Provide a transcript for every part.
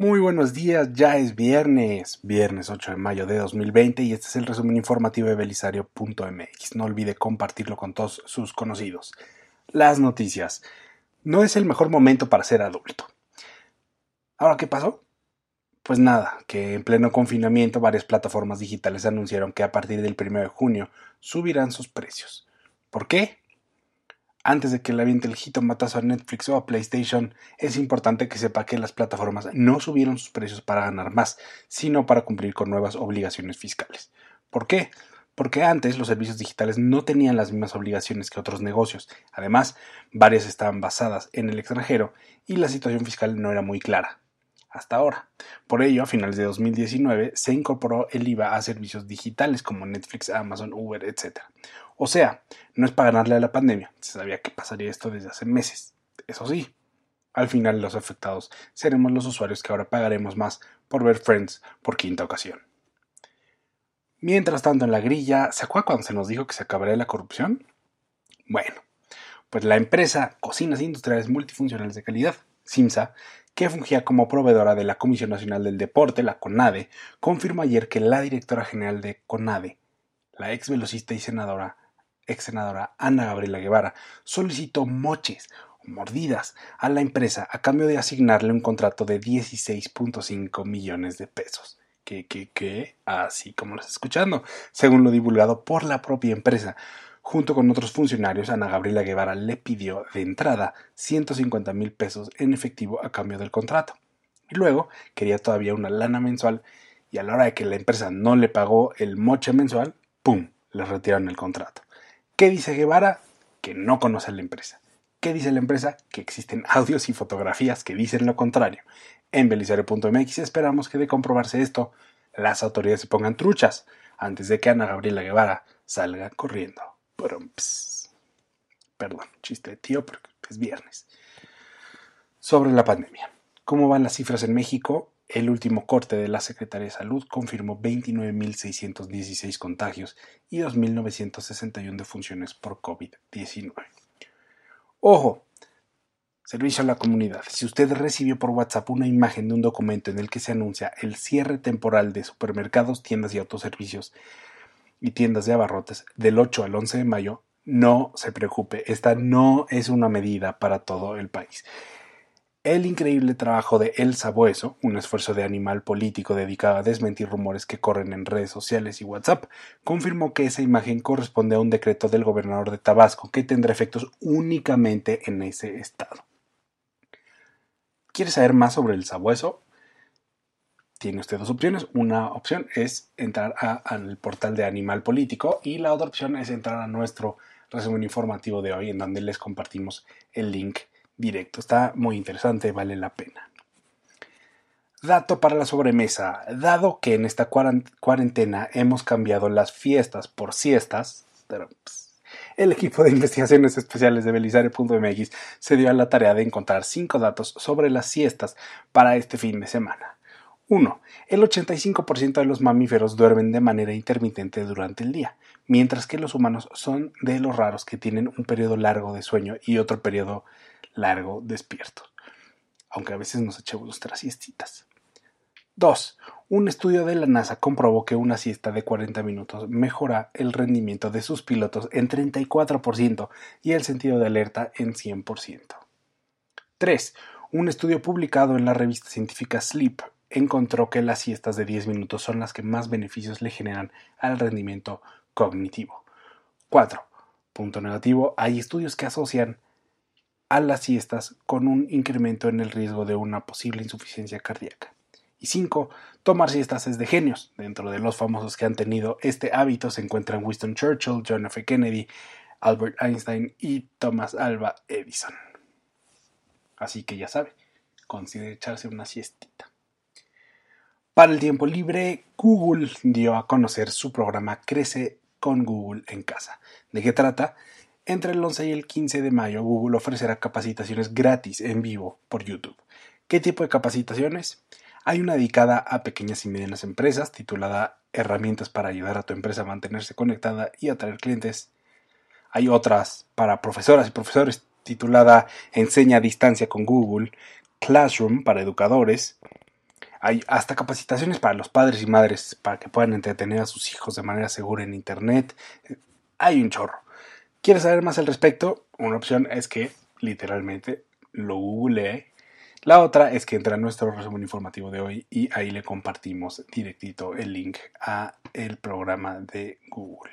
Muy buenos días, ya es viernes, viernes 8 de mayo de 2020 y este es el resumen informativo de belisario.mx. No olvide compartirlo con todos sus conocidos. Las noticias. No es el mejor momento para ser adulto. Ahora, ¿qué pasó? Pues nada, que en pleno confinamiento varias plataformas digitales anunciaron que a partir del 1 de junio subirán sus precios. ¿Por qué? Antes de que le aviente el matazo a Netflix o a PlayStation, es importante que sepa que las plataformas no subieron sus precios para ganar más, sino para cumplir con nuevas obligaciones fiscales. ¿Por qué? Porque antes los servicios digitales no tenían las mismas obligaciones que otros negocios. Además, varias estaban basadas en el extranjero y la situación fiscal no era muy clara hasta ahora. Por ello, a finales de 2019 se incorporó el IVA a servicios digitales como Netflix, Amazon, Uber, etc. O sea, no es para ganarle a la pandemia, se sabía que pasaría esto desde hace meses. Eso sí, al final los afectados seremos los usuarios que ahora pagaremos más por ver Friends por quinta ocasión. Mientras tanto, en la grilla, ¿se acuerda cuando se nos dijo que se acabaría la corrupción? Bueno, pues la empresa Cocinas Industriales Multifuncionales de Calidad, CIMSA, que fungía como proveedora de la Comisión Nacional del Deporte, la CONADE, confirmó ayer que la directora general de CONADE, la ex velocista y senadora, ex senadora Ana Gabriela Guevara, solicitó moches o mordidas a la empresa a cambio de asignarle un contrato de 16.5 millones de pesos. Que, que, que, así como lo está escuchando, según lo divulgado por la propia empresa. Junto con otros funcionarios, Ana Gabriela Guevara le pidió de entrada 150 mil pesos en efectivo a cambio del contrato. Y luego quería todavía una lana mensual y a la hora de que la empresa no le pagó el moche mensual, ¡pum! le retiraron el contrato. ¿Qué dice Guevara? Que no conoce a la empresa. ¿Qué dice la empresa? Que existen audios y fotografías que dicen lo contrario. En belisario.mx esperamos que de comprobarse esto, las autoridades se pongan truchas antes de que Ana Gabriela Guevara salga corriendo. Perdón, chiste de tío, porque es viernes. Sobre la pandemia. ¿Cómo van las cifras en México? El último corte de la Secretaría de Salud confirmó 29.616 contagios y 2.961 defunciones por COVID-19. Ojo, servicio a la comunidad. Si usted recibió por WhatsApp una imagen de un documento en el que se anuncia el cierre temporal de supermercados, tiendas y autoservicios y tiendas de abarrotes del 8 al 11 de mayo, no se preocupe, esta no es una medida para todo el país. El increíble trabajo de El Sabueso, un esfuerzo de animal político dedicado a desmentir rumores que corren en redes sociales y WhatsApp, confirmó que esa imagen corresponde a un decreto del gobernador de Tabasco que tendrá efectos únicamente en ese estado. ¿Quiere saber más sobre el Sabueso? Tiene usted dos opciones. Una opción es entrar al portal de Animal Político y la otra opción es entrar a nuestro resumen informativo de hoy en donde les compartimos el link directo. Está muy interesante, vale la pena. Dato para la sobremesa. Dado que en esta cuarentena hemos cambiado las fiestas por siestas, pues, el equipo de investigaciones especiales de Belisario.mx se dio a la tarea de encontrar cinco datos sobre las siestas para este fin de semana. 1. El 85% de los mamíferos duermen de manera intermitente durante el día, mientras que los humanos son de los raros que tienen un periodo largo de sueño y otro periodo largo despierto, aunque a veces nos echemos nuestras siestitas. 2. Un estudio de la NASA comprobó que una siesta de 40 minutos mejora el rendimiento de sus pilotos en 34% y el sentido de alerta en 100%. 3. Un estudio publicado en la revista científica Sleep encontró que las siestas de 10 minutos son las que más beneficios le generan al rendimiento cognitivo. 4. Punto negativo, hay estudios que asocian a las siestas con un incremento en el riesgo de una posible insuficiencia cardíaca. Y 5. Tomar siestas es de genios. Dentro de los famosos que han tenido este hábito se encuentran Winston Churchill, John F. Kennedy, Albert Einstein y Thomas Alva Edison. Así que ya sabe, considere echarse una siestita. Para el tiempo libre, Google dio a conocer su programa Crece con Google en casa. ¿De qué trata? Entre el 11 y el 15 de mayo, Google ofrecerá capacitaciones gratis en vivo por YouTube. ¿Qué tipo de capacitaciones? Hay una dedicada a pequeñas y medianas empresas titulada Herramientas para ayudar a tu empresa a mantenerse conectada y atraer clientes. Hay otras para profesoras y profesores titulada Enseña a distancia con Google, Classroom para educadores, hay hasta capacitaciones para los padres y madres para que puedan entretener a sus hijos de manera segura en Internet. Hay un chorro. ¿Quieres saber más al respecto? Una opción es que literalmente lo googlee. La otra es que entre a nuestro resumen informativo de hoy y ahí le compartimos directito el link a el programa de Google.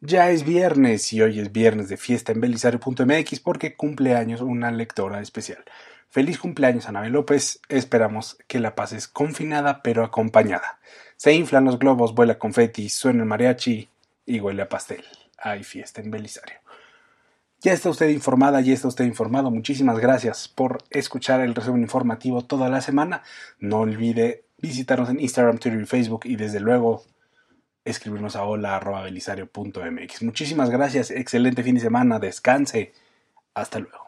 Ya es viernes y hoy es viernes de fiesta en belisario.mx porque cumple años una lectora especial. Feliz cumpleaños, Anabel López. Esperamos que la pases confinada pero acompañada. Se inflan los globos, vuela confeti, suena el mariachi y huele a pastel. Hay fiesta en Belisario. Ya está usted informada, ya está usted informado. Muchísimas gracias por escuchar el resumen informativo toda la semana. No olvide visitarnos en Instagram, Twitter y Facebook y desde luego escribirnos a hola.belisario.mx. Muchísimas gracias, excelente fin de semana, descanse. Hasta luego.